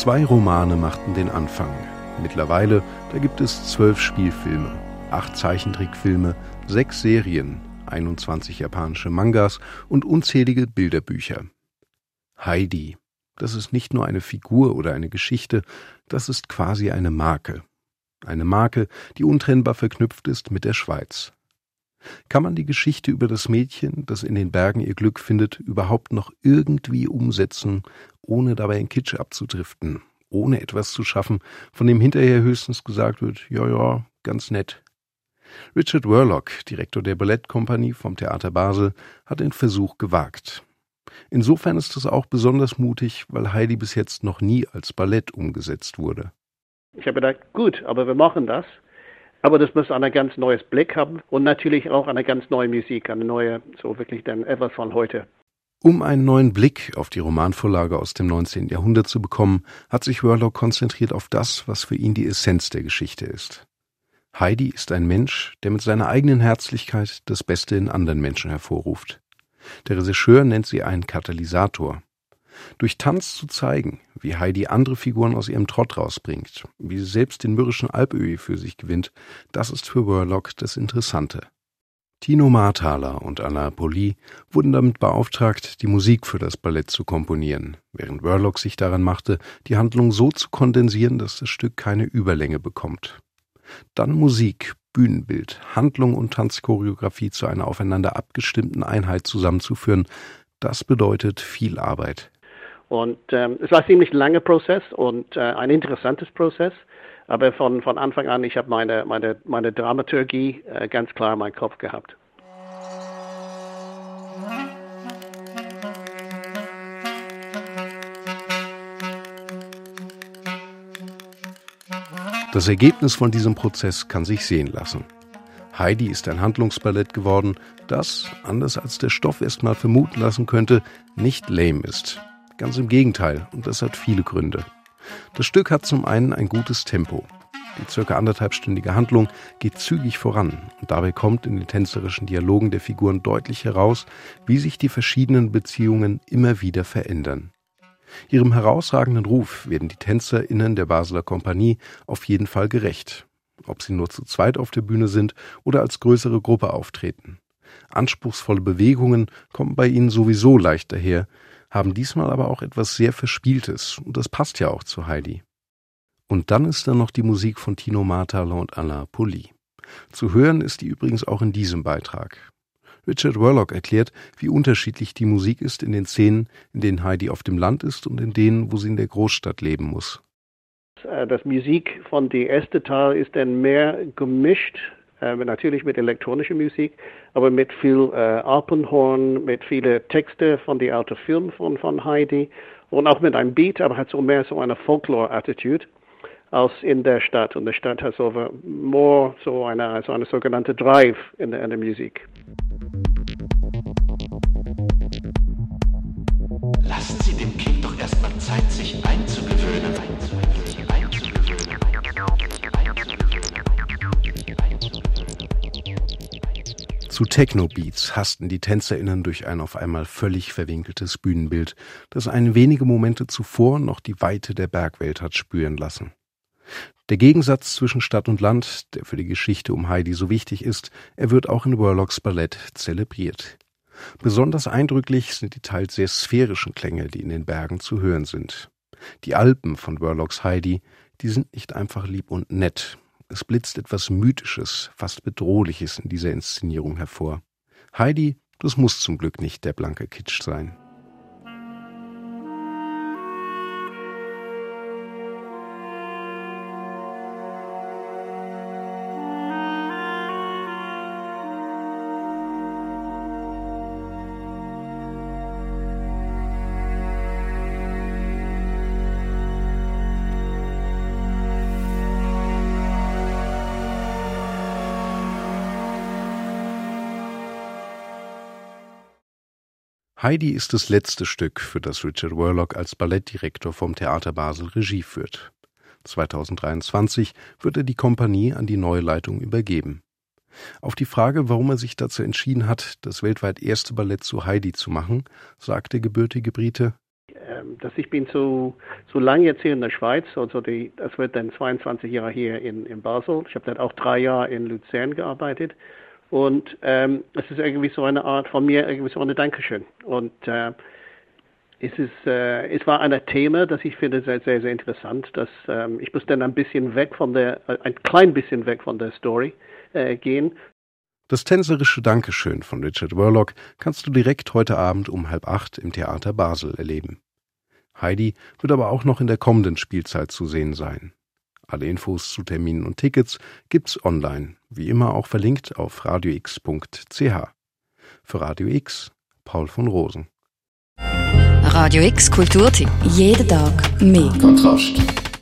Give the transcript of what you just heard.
Zwei Romane machten den Anfang. Mittlerweile, da gibt es zwölf Spielfilme, acht Zeichentrickfilme, sechs Serien, 21 japanische Mangas und unzählige Bilderbücher. Heidi, das ist nicht nur eine Figur oder eine Geschichte, das ist quasi eine Marke. Eine Marke, die untrennbar verknüpft ist mit der Schweiz. Kann man die Geschichte über das Mädchen, das in den Bergen ihr Glück findet, überhaupt noch irgendwie umsetzen, ohne dabei in Kitsch abzudriften, ohne etwas zu schaffen, von dem hinterher höchstens gesagt wird, ja, ja, ganz nett. Richard Worlock, Direktor der Ballettkompanie vom Theater Basel, hat den Versuch gewagt. Insofern ist es auch besonders mutig, weil Heidi bis jetzt noch nie als Ballett umgesetzt wurde. Ich habe gedacht, gut, aber wir machen das. Aber das muss ein ganz neues Blick haben und natürlich auch eine ganz neue Musik, eine neue, so wirklich dann etwas von heute. Um einen neuen Blick auf die Romanvorlage aus dem 19. Jahrhundert zu bekommen, hat sich Worlock konzentriert auf das, was für ihn die Essenz der Geschichte ist. Heidi ist ein Mensch, der mit seiner eigenen Herzlichkeit das Beste in anderen Menschen hervorruft. Der Regisseur nennt sie einen Katalysator. Durch Tanz zu zeigen, wie Heidi andere Figuren aus ihrem Trott rausbringt, wie sie selbst den mürrischen Alpöhi für sich gewinnt, das ist für Worlock das Interessante. Tino Marthaler und Anna Poli wurden damit beauftragt, die Musik für das Ballett zu komponieren, während Worlock sich daran machte, die Handlung so zu kondensieren, dass das Stück keine Überlänge bekommt. Dann Musik, Bühnenbild, Handlung und Tanzchoreografie zu einer aufeinander abgestimmten Einheit zusammenzuführen, das bedeutet viel Arbeit. Und ähm, es war ein ziemlich langer Prozess und äh, ein interessantes Prozess. Aber von, von Anfang an, ich habe meine, meine, meine Dramaturgie äh, ganz klar in meinem Kopf gehabt. Das Ergebnis von diesem Prozess kann sich sehen lassen. Heidi ist ein Handlungsballett geworden, das, anders als der Stoff erstmal vermuten lassen könnte, nicht lame ist. Ganz im Gegenteil, und das hat viele Gründe. Das Stück hat zum einen ein gutes Tempo. Die circa anderthalbstündige Handlung geht zügig voran und dabei kommt in den tänzerischen Dialogen der Figuren deutlich heraus, wie sich die verschiedenen Beziehungen immer wieder verändern. Ihrem herausragenden Ruf werden die TänzerInnen der Basler Kompanie auf jeden Fall gerecht, ob sie nur zu zweit auf der Bühne sind oder als größere Gruppe auftreten. Anspruchsvolle Bewegungen kommen bei ihnen sowieso leicht daher, haben diesmal aber auch etwas sehr Verspieltes und das passt ja auch zu Heidi. Und dann ist da noch die Musik von Tino Marthaler und Alain Poli. Zu hören ist die übrigens auch in diesem Beitrag. Richard Worlock erklärt, wie unterschiedlich die Musik ist in den Szenen, in denen Heidi auf dem Land ist und in denen, wo sie in der Großstadt leben muss. Äh, das Musik von der ersten Teil ist dann mehr gemischt äh, natürlich mit elektronischer Musik, aber mit viel äh, Alpenhorn, mit vielen Texten von den alten Filmen von, von Heidi und auch mit einem Beat, aber hat so mehr so eine Folklore-Attitude als in der Stadt. Und die Stadt hat so more so eine, so eine sogenannte Drive in der, in der Musik. Zu Techno-Beats hassten die TänzerInnen durch ein auf einmal völlig verwinkeltes Bühnenbild, das einen wenige Momente zuvor noch die Weite der Bergwelt hat spüren lassen. Der Gegensatz zwischen Stadt und Land, der für die Geschichte um Heidi so wichtig ist, er wird auch in Warlocks Ballett zelebriert. Besonders eindrücklich sind die teils sehr sphärischen Klänge, die in den Bergen zu hören sind. Die Alpen von Warlocks Heidi, die sind nicht einfach lieb und nett, es blitzt etwas Mythisches, fast Bedrohliches in dieser Inszenierung hervor. Heidi, das muss zum Glück nicht der blanke Kitsch sein. Heidi ist das letzte Stück, für das Richard Worlock als Ballettdirektor vom Theater Basel Regie führt. 2023 wird er die Kompanie an die neue Leitung übergeben. Auf die Frage, warum er sich dazu entschieden hat, das weltweit erste Ballett zu Heidi zu machen, sagt der gebürtige Brite, ähm, dass ich bin so, so lange jetzt hier in der Schweiz, also die, das wird dann 22 Jahre hier in, in Basel. Ich habe dann auch drei Jahre in Luzern gearbeitet. Und ähm, es ist irgendwie so eine Art von mir, irgendwie so eine Dankeschön. Und äh, es, ist, äh, es war ein Thema, das ich finde sehr, sehr, sehr interessant. Dass, ähm, ich muss dann ein bisschen weg von der, äh, ein klein bisschen weg von der Story äh, gehen. Das tänzerische Dankeschön von Richard Worlock kannst du direkt heute Abend um halb acht im Theater Basel erleben. Heidi wird aber auch noch in der kommenden Spielzeit zu sehen sein. Alle Infos zu Terminen und Tickets gibt's online, wie immer auch verlinkt auf radiox.ch. Für Radio X, Paul von Rosen. Radio X Kulturtipp. Jeden Tag mehr. Kontrast.